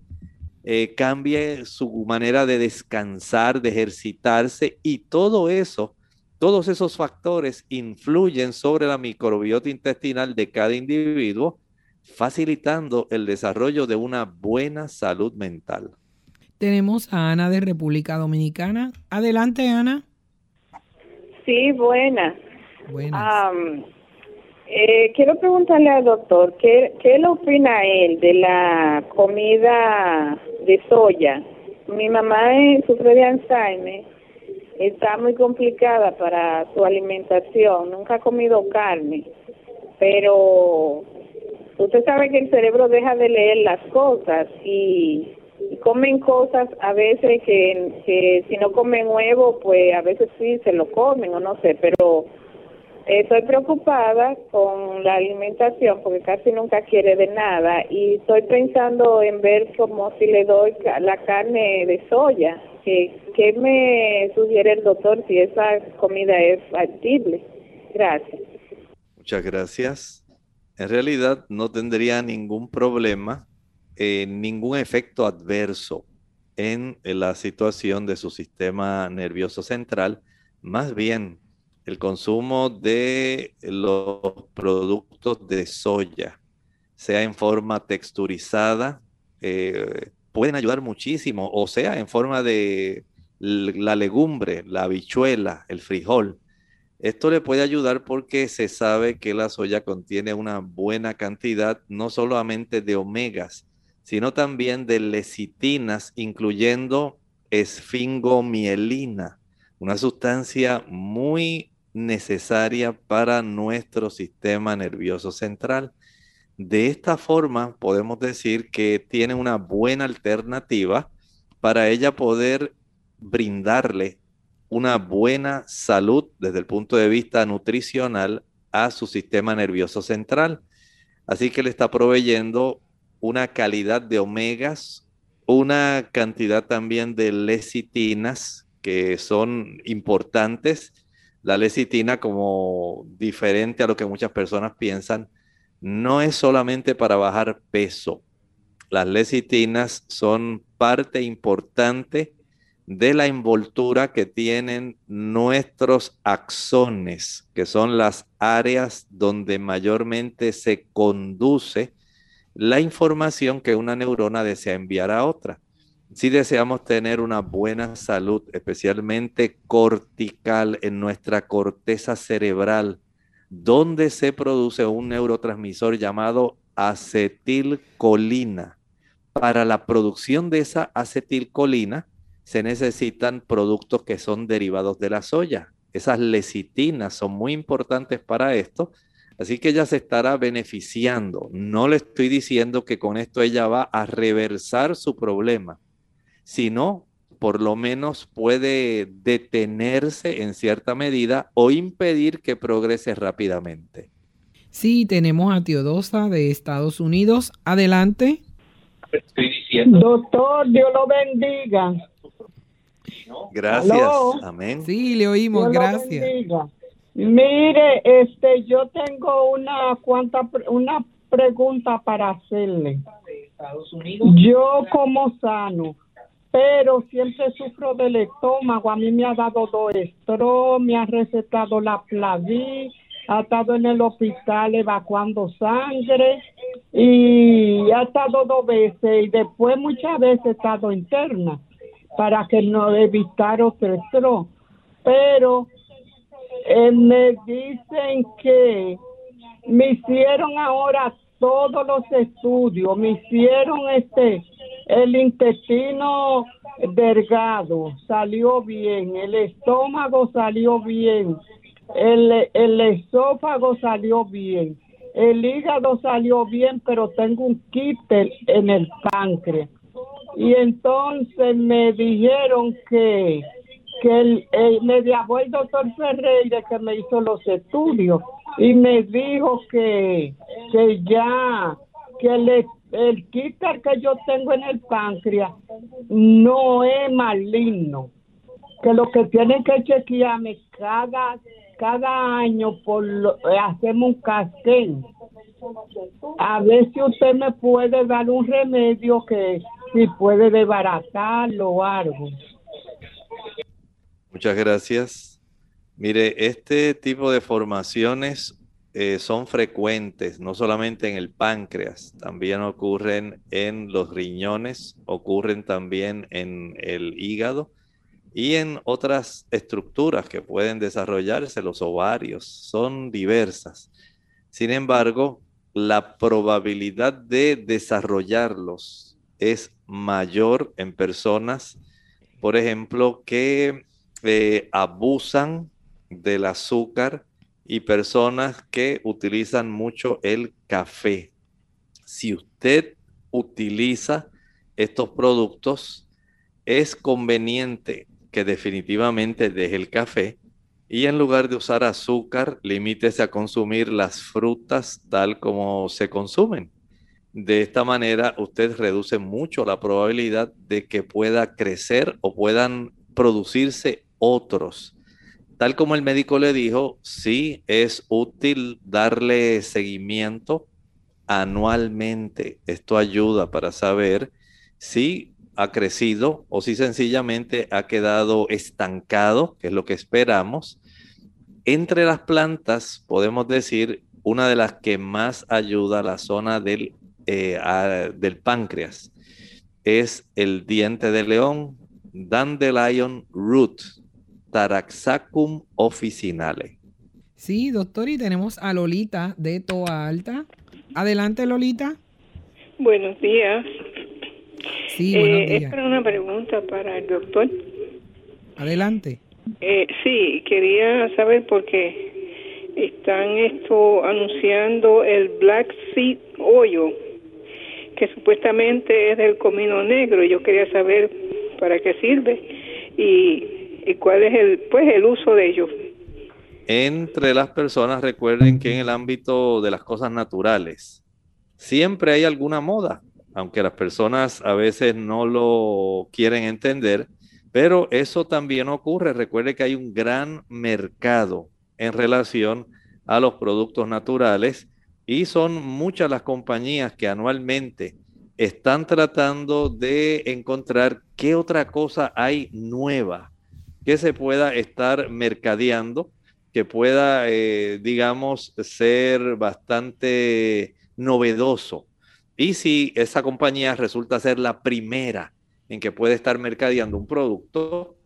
eh, cambie su manera de descansar, de ejercitarse y todo eso, todos esos factores influyen sobre la microbiota intestinal de cada individuo, facilitando el desarrollo de una buena salud mental. Tenemos a Ana de República Dominicana. Adelante, Ana. Sí, buena. Eh, quiero preguntarle al doctor, ¿qué, ¿qué le opina él de la comida de soya? Mi mamá eh, sufre de Alzheimer, está muy complicada para su alimentación, nunca ha comido carne, pero usted sabe que el cerebro deja de leer las cosas y comen cosas a veces que, que si no comen huevo, pues a veces sí se lo comen o no sé, pero estoy preocupada con la alimentación porque casi nunca quiere de nada y estoy pensando en ver como si le doy la carne de soya. ¿Qué, qué me sugiere el doctor si esa comida es factible? Gracias. Muchas gracias. En realidad no tendría ningún problema eh, ningún efecto adverso en, la situación de su sistema nervioso central, más bien el consumo de los productos de soya, sea en forma texturizada, eh, pueden ayudar muchísimo, o sea, en forma de la legumbre, la habichuela, el frijol. Esto le puede ayudar porque se sabe que la soya contiene una buena cantidad no solamente de omegas, sino también de lecitinas, incluyendo esfingomielina, una sustancia muy necesaria para nuestro sistema nervioso central. De esta forma podemos decir que tiene una buena alternativa para ella poder brindarle una buena salud desde el punto de vista nutricional a su sistema nervioso central. Así que le está proveyendo una calidad de omegas, una cantidad también de lecitinas que son importantes. La lecitina, como diferente a lo que muchas personas piensan, no es solamente para bajar peso. Las lecitinas son parte importante de la envoltura que tienen nuestros axones, que son las áreas donde mayormente se conduce la información que una neurona desea enviar a otra. Si deseamos tener una buena salud, especialmente cortical en nuestra corteza cerebral, donde se produce un neurotransmisor llamado acetilcolina. Para la producción de esa acetilcolina se necesitan productos que son derivados de la soya. Esas lecitinas son muy importantes para esto Así que ella se estará beneficiando. No le estoy diciendo que con esto ella va a reversar su problema, sino por lo menos puede detenerse en cierta medida o impedir que progrese rápidamente. Sí, tenemos a Teodosa de Estados Unidos. Adelante. Doctor, Dios lo bendiga. Gracias. Amén. Sí, le oímos. Gracias. Mire, este, yo tengo una cuanta, una pregunta para hacerle. Yo como sano, pero siempre sufro del estómago. A mí me ha dado dos estro, me ha recetado la Flaví, ha estado en el hospital evacuando sangre y ha estado dos veces y después muchas veces he estado interna para que no evitar otro estro. Pero eh, me dicen que me hicieron ahora todos los estudios, me hicieron este, el intestino delgado salió bien, el estómago salió bien, el, el esófago salió bien, el hígado salió bien, pero tengo un quiste en el páncreas. Y entonces me dijeron que que el, me llamó el doctor Ferreira que me hizo los estudios y me dijo que, que ya, que el, el que yo tengo en el páncreas no es maligno, que lo que tienen que chequearme cada, cada año por hacemos un casquén. A ver si usted me puede dar un remedio que si puede desbaratarlo o algo. Muchas gracias. Mire, este tipo de formaciones eh, son frecuentes, no solamente en el páncreas, también ocurren en los riñones, ocurren también en el hígado y en otras estructuras que pueden desarrollarse, los ovarios, son diversas. Sin embargo, la probabilidad de desarrollarlos es mayor en personas, por ejemplo, que abusan del azúcar y personas que utilizan mucho el café. Si usted utiliza estos productos, es conveniente que definitivamente deje el café y en lugar de usar azúcar, limítese a consumir las frutas tal como se consumen. De esta manera, usted reduce mucho la probabilidad de que pueda crecer o puedan producirse otros. Tal como el médico le dijo, sí es útil darle seguimiento anualmente. Esto ayuda para saber si ha crecido o si sencillamente ha quedado estancado, que es lo que esperamos. Entre las plantas, podemos decir, una de las que más ayuda a la zona del, eh, del páncreas es el diente de león, Dandelion Root, Taraxacum officinale. Sí, doctor, y tenemos a Lolita de Toa Alta. Adelante, Lolita. Buenos días. Sí, buenos Eh, días. Es para una pregunta para el doctor. Adelante. Eh, sí, quería saber por qué están esto anunciando el Black Seed Oil, que supuestamente es del comino negro. Yo quería saber para qué sirve y, y cuál es el pues el uso de ello. Entre las personas, recuerden que en el ámbito de las cosas naturales, siempre hay alguna moda, aunque las personas a veces no lo quieren entender, pero eso también ocurre. Recuerde que hay un gran mercado en relación a los productos naturales y son muchas las compañías que anualmente están tratando de encontrar qué otra cosa hay nueva que se pueda estar mercadeando, que pueda, eh, digamos, ser bastante novedoso. Y si esa compañía resulta ser la primera en que puede estar mercadeando un producto,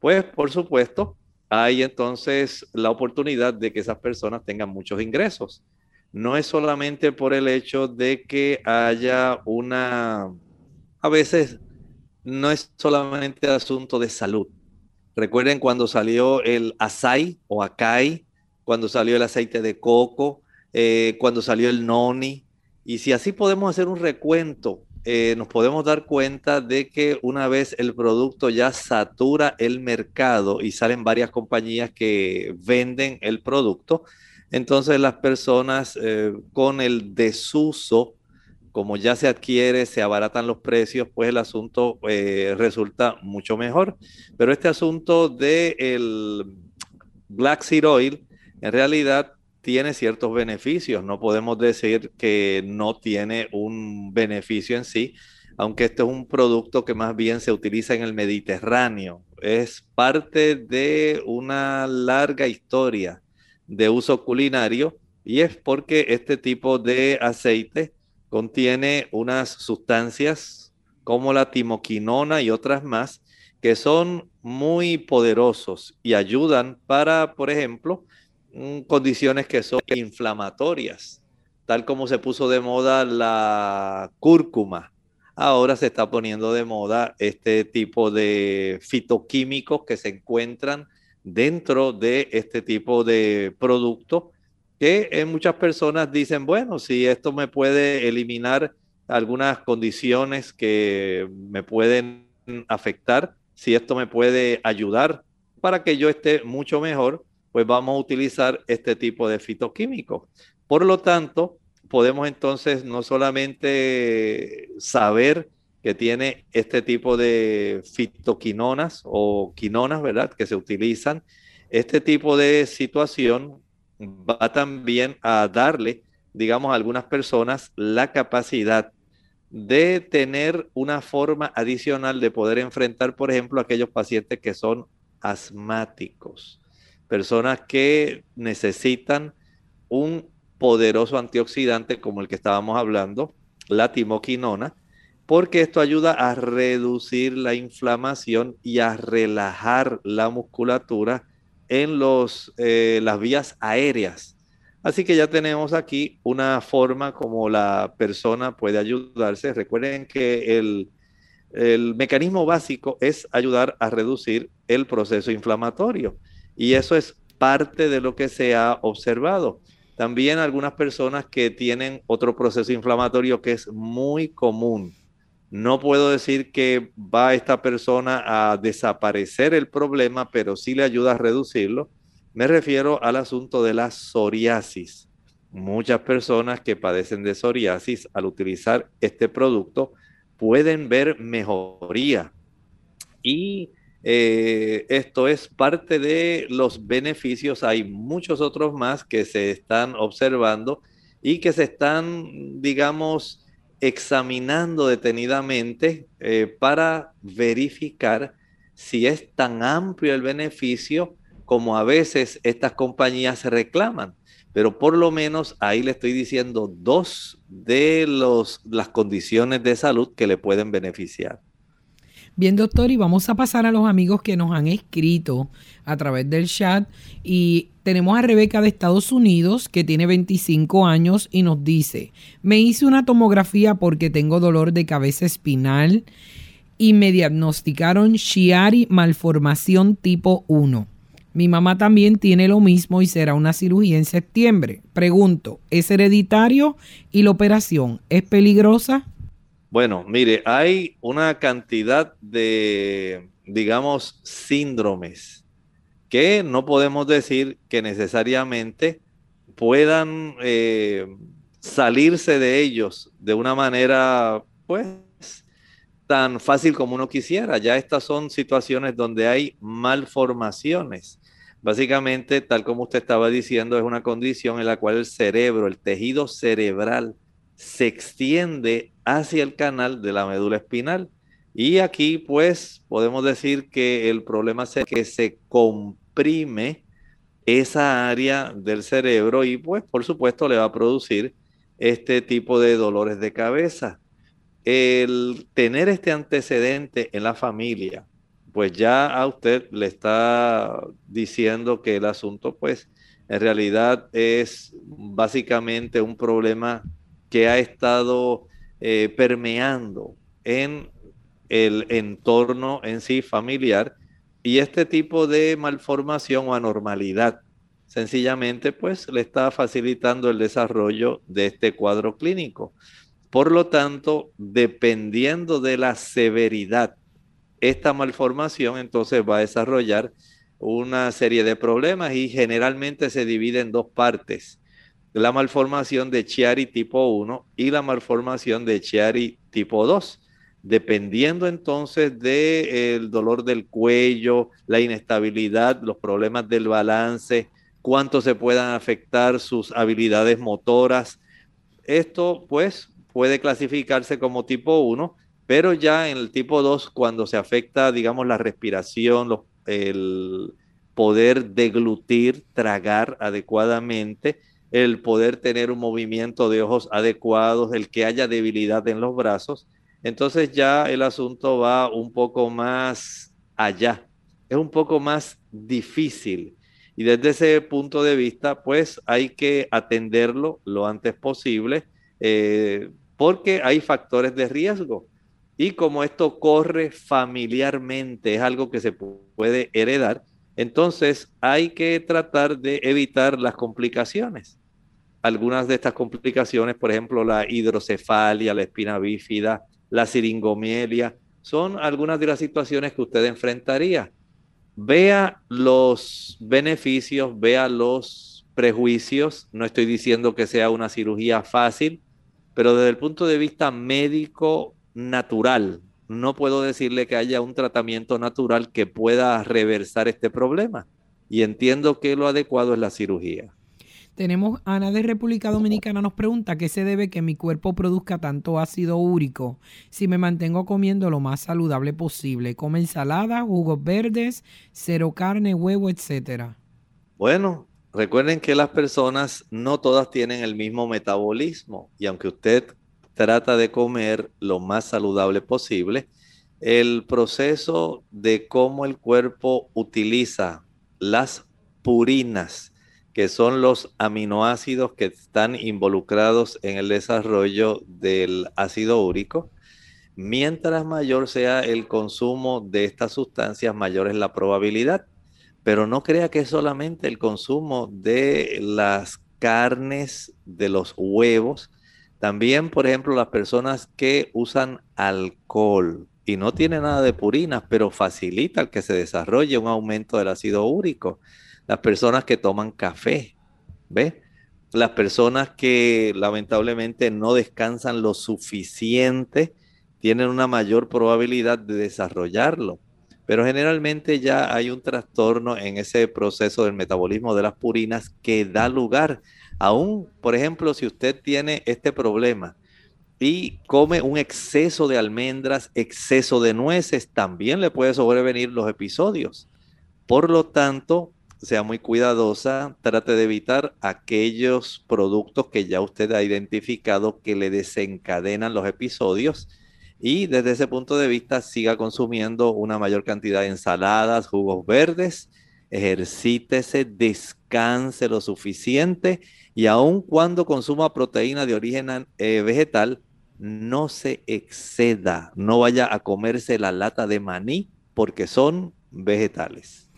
pues por supuesto hay entonces la oportunidad de que esas personas tengan muchos ingresos. No es solamente por el hecho de que haya una, a veces no es solamente asunto de salud. Recuerden cuando salió el açaí o acai, cuando salió el aceite de coco, eh, cuando salió el noni. Y si así podemos hacer un recuento, eh, nos podemos dar cuenta de que una vez el producto ya satura el mercado y salen varias compañías que venden el producto, entonces las personas eh, con el desuso, como ya se adquiere, se abaratan los precios, pues el asunto eh, resulta mucho mejor. Pero este asunto del Black Seed Oil, en realidad tiene ciertos beneficios. No podemos decir que no tiene un beneficio en sí, aunque este es un producto que más bien se utiliza en el Mediterráneo. Es parte de una larga historia de uso culinario y es porque este tipo de aceite contiene unas sustancias como la timoquinona y otras más que son muy poderosos y ayudan para, por ejemplo, mm, condiciones que son inflamatorias, tal como se puso de moda la cúrcuma. Ahora se está poniendo de moda este tipo de fitoquímicos que se encuentran dentro de este tipo de producto que muchas personas dicen, bueno, si esto me puede eliminar algunas condiciones que me pueden afectar, si esto me puede ayudar para que yo esté mucho mejor, pues vamos a utilizar este tipo de fitoquímicos. Por lo tanto, podemos entonces no solamente saber que tiene este tipo de fitoquinonas o quinonas, ¿verdad? Que se utilizan. Este tipo de situación va también a darle, digamos, a algunas personas la capacidad de tener una forma adicional de poder enfrentar, por ejemplo, aquellos pacientes que son asmáticos, personas que necesitan un poderoso antioxidante como el que estábamos hablando, la timoquinona, porque esto ayuda a reducir la inflamación y a relajar la musculatura en los, eh, las vías aéreas. Así que ya tenemos aquí una forma como la persona puede ayudarse. Recuerden que el, el mecanismo básico es ayudar a reducir el proceso inflamatorio y eso es parte de lo que se ha observado. También algunas personas que tienen otro proceso inflamatorio que es muy común. No puedo decir que va esta persona a desaparecer el problema, pero sí le ayuda a reducirlo. Me refiero al asunto de la psoriasis. Muchas personas que padecen de psoriasis al utilizar este producto pueden ver mejoría. Y eh, esto es parte de los beneficios. Hay muchos otros más que se están observando y que se están, digamos, examinando detenidamente eh, para verificar si es tan amplio el beneficio como a veces estas compañías reclaman. Pero por lo menos ahí le estoy diciendo dos de los, las condiciones de salud que le pueden beneficiar. Bien, doctor, y vamos a pasar a los amigos que nos han escrito a través del chat. Y tenemos a Rebeca de Estados Unidos, que tiene 25 años, y nos dice, me hice una tomografía porque tengo dolor de cabeza espinal y me diagnosticaron Chiari malformación tipo 1. Mi mamá también tiene lo mismo y será una cirugía en septiembre. Pregunto, ¿es hereditario y la operación es peligrosa? Bueno, mire, hay una cantidad de, digamos, síndromes que no podemos decir que necesariamente puedan eh, salirse de ellos de una manera, pues, tan fácil como uno quisiera. Ya estas son situaciones donde hay malformaciones. Básicamente, tal como usted estaba diciendo, es una condición en la cual el cerebro, el tejido cerebral, se extiende hacia el canal de la médula espinal. Y aquí, pues, podemos decir que el problema es que se comprime esa área del cerebro y, pues, por supuesto, le va a producir este tipo de dolores de cabeza el tener este antecedente en la familia, pues ya a usted le está diciendo que el asunto, pues, en realidad es básicamente un problema que ha estado eh, permeando en el entorno en sí familiar y este tipo de malformación o anormalidad sencillamente pues le está facilitando el desarrollo de este cuadro clínico. Por lo tanto, dependiendo de la severidad, esta malformación entonces va a desarrollar una serie de problemas y generalmente se divide en dos partes. La malformación de Chiari tipo 1 y la malformación de Chiari tipo 2. Dependiendo entonces del dolor del cuello, la inestabilidad, los problemas del balance, cuánto se puedan afectar sus habilidades motoras. Esto pues puede clasificarse como tipo 1, pero ya en el tipo 2, cuando se afecta, digamos, la respiración, el poder deglutir, tragar adecuadamente, el poder tener un movimiento de ojos adecuados, el que haya debilidad en los brazos, entonces ya el asunto va un poco más allá, es un poco más difícil. Y desde ese punto de vista, pues hay que atenderlo lo antes posible. Eh, porque hay factores de riesgo. Y como esto corre familiarmente, es algo que se puede heredar, entonces hay que tratar de evitar las complicaciones. Algunas de estas complicaciones, por ejemplo, la hidrocefalia, la espina bífida, la siringomielia, son algunas de las situaciones que usted enfrentaría. Vea los beneficios, vea los prejuicios. No estoy diciendo que sea una cirugía fácil, pero desde el punto de vista médico natural, no puedo decirle que haya un tratamiento natural que pueda reversar este problema. Y entiendo que lo adecuado es la cirugía. Tenemos Ana de República Dominicana nos pregunta qué se debe que mi cuerpo produzca tanto ácido úrico si me mantengo comiendo lo más saludable posible, come ensalada, jugos verdes, cero carne, huevo, etcétera. Bueno, Recuerden que las personas no todas tienen el mismo metabolismo y aunque usted trata de comer lo más saludable posible, el proceso de cómo el cuerpo utiliza las purinas, que son los aminoácidos que están involucrados en el desarrollo del ácido úrico, mientras mayor sea el consumo de estas sustancias, mayor es la probabilidad pero no crea que es solamente el consumo de las carnes, de los huevos. También, por ejemplo, las personas que usan alcohol y no tiene nada de purinas, pero facilita el que se desarrolle un aumento del ácido úrico. Las personas que toman café, ¿ve? Las personas que lamentablemente no descansan lo suficiente tienen una mayor probabilidad de desarrollarlo pero generalmente ya hay un trastorno en ese proceso del metabolismo de las purinas que da lugar, aún, por ejemplo, si usted tiene este problema y come un exceso de almendras, exceso de nueces, también le puede sobrevenir los episodios. Por lo tanto, sea muy cuidadosa, trate de evitar aquellos productos que ya usted ha identificado que le desencadenan los episodios y desde ese punto de vista siga consumiendo una mayor cantidad de ensaladas, jugos verdes, ejercítese, descanse lo suficiente y aun cuando consuma proteína de origen eh, vegetal, no se exceda, no vaya a comerse la lata de maní porque son vegetales.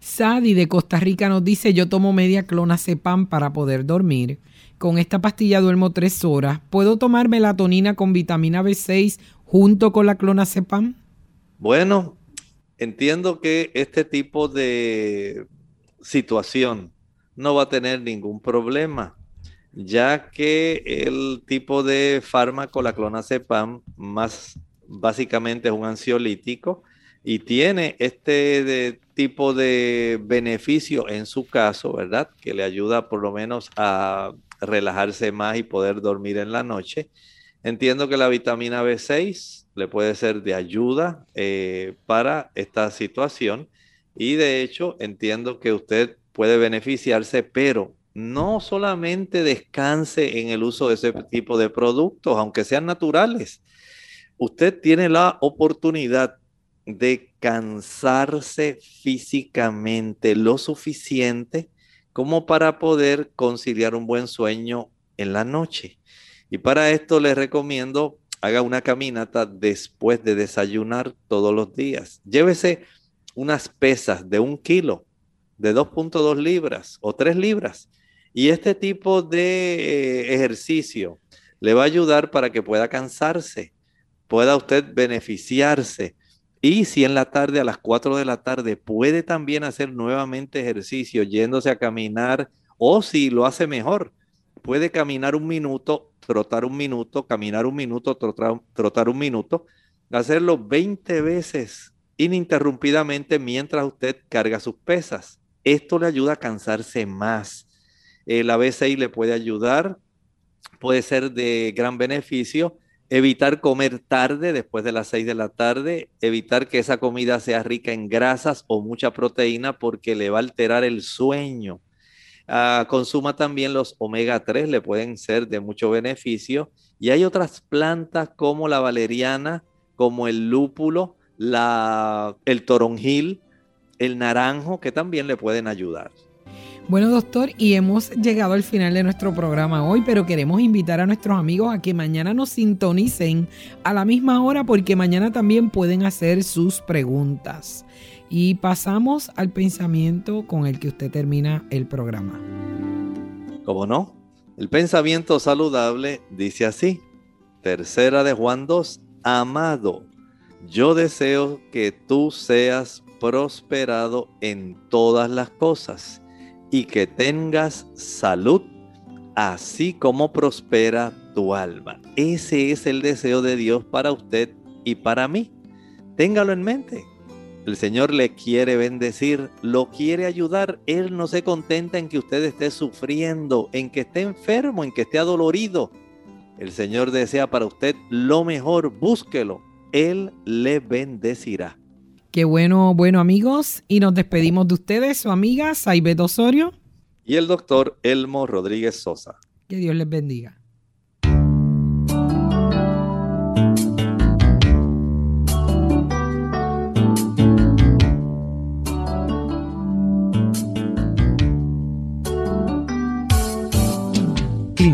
Sadi de Costa Rica nos dice, yo tomo media clonazepam para poder dormir. Con esta pastilla duermo tres horas. ¿Puedo tomar melatonina con vitamina B6 junto con la clonazepam? Bueno, entiendo que este tipo de situación no va a tener ningún problema, ya que el tipo de fármaco, la clonazepam, más básicamente es un ansiolítico y tiene este tipo de beneficio en su caso, ¿verdad? Que le ayuda por lo menos a relajarse más y poder dormir en la noche. Entiendo que la vitamina B6 le puede ser de ayuda eh, para esta situación y de hecho entiendo que usted puede beneficiarse, pero no solamente descanse en el uso de ese tipo de productos, aunque sean naturales. Usted tiene la oportunidad de cansarse físicamente lo suficiente como para poder conciliar un buen sueño en la noche. Y para esto les recomiendo haga una caminata después de desayunar todos los días. Llévese unas pesas de un kilo, de 2.2 libras o 3 libras. Y este tipo de eh, ejercicio le va a ayudar para que pueda cansarse, pueda usted beneficiarse. Y si en la tarde, a las 4 de la tarde, puede también hacer nuevamente ejercicio, yéndose a caminar, o si lo hace mejor, puede caminar un minuto trotar un minuto, caminar un minuto, trotar, un minuto, hacerlo 20 veces ininterrumpidamente mientras usted carga sus pesas. Esto le ayuda a cansarse más. El ABC le puede ayudar, puede ser de gran beneficio. Evitar comer tarde, después de las 6 de la tarde, evitar que esa comida sea rica en grasas o mucha proteína porque le va a alterar el sueño. Ah, consuma también los omega 3, le pueden ser de mucho beneficio. Y hay otras plantas como la valeriana, como el lúpulo, la, el toronjil, el naranjo, que también le pueden ayudar. Bueno, doctor, y hemos llegado al final de nuestro programa hoy, pero queremos invitar a nuestros amigos a que mañana nos sintonicen a la misma hora porque mañana también pueden hacer sus preguntas. Y pasamos al pensamiento con el que usted termina el programa. ¿Cómo no? El pensamiento saludable dice así. Tercera de Juan 2. Amado, yo deseo que tú seas prosperado en todas las cosas y que tengas salud, así como prospera tu alma. Ese es el deseo de Dios para usted y para mí. Téngalo en mente. El Señor le quiere bendecir, lo quiere ayudar. Él no se contenta en que usted esté sufriendo, en que esté enfermo, en que esté adolorido. El Señor desea para usted lo mejor, búsquelo. Él le bendecirá. Qué bueno, bueno amigos. Y nos despedimos de ustedes, su amiga Saibet Osorio. Y el doctor Elmo Rodríguez Sosa. Que Dios les bendiga.